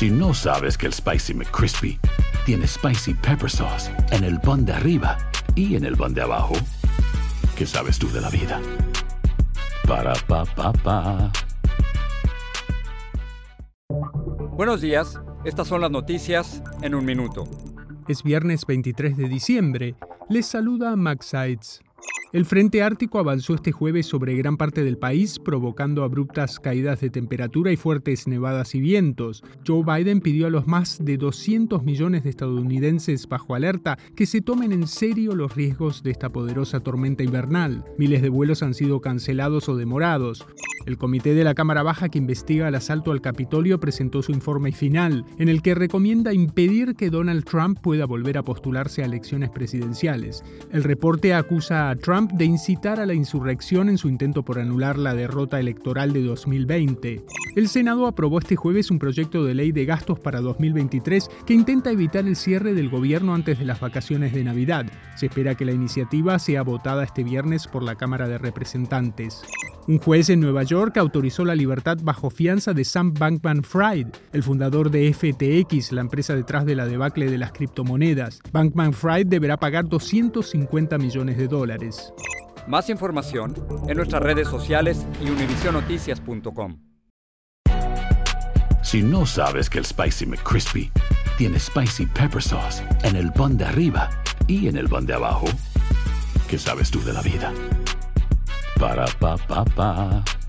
Si no sabes que el Spicy McCrispy tiene Spicy Pepper Sauce en el pan de arriba y en el pan de abajo, ¿qué sabes tú de la vida? Para, pa, pa, pa. Buenos días, estas son las noticias en un minuto. Es viernes 23 de diciembre. Les saluda Max Sides. El Frente Ártico avanzó este jueves sobre gran parte del país, provocando abruptas caídas de temperatura y fuertes nevadas y vientos. Joe Biden pidió a los más de 200 millones de estadounidenses bajo alerta que se tomen en serio los riesgos de esta poderosa tormenta invernal. Miles de vuelos han sido cancelados o demorados. El comité de la Cámara Baja que investiga el asalto al Capitolio presentó su informe final, en el que recomienda impedir que Donald Trump pueda volver a postularse a elecciones presidenciales. El reporte acusa a Trump de incitar a la insurrección en su intento por anular la derrota electoral de 2020. El Senado aprobó este jueves un proyecto de ley de gastos para 2023 que intenta evitar el cierre del gobierno antes de las vacaciones de Navidad. Se espera que la iniciativa sea votada este viernes por la Cámara de Representantes. Un juez en Nueva York autorizó la libertad bajo fianza de Sam Bankman Fried, el fundador de FTX, la empresa detrás de la debacle de las criptomonedas. Bankman Fried deberá pagar 250 millones de dólares. Más información en nuestras redes sociales y univisionoticias.com. Si no sabes que el Spicy McCrispy tiene Spicy Pepper Sauce en el pan de arriba y en el pan de abajo, ¿qué sabes tú de la vida? Para, pa, pa, pa.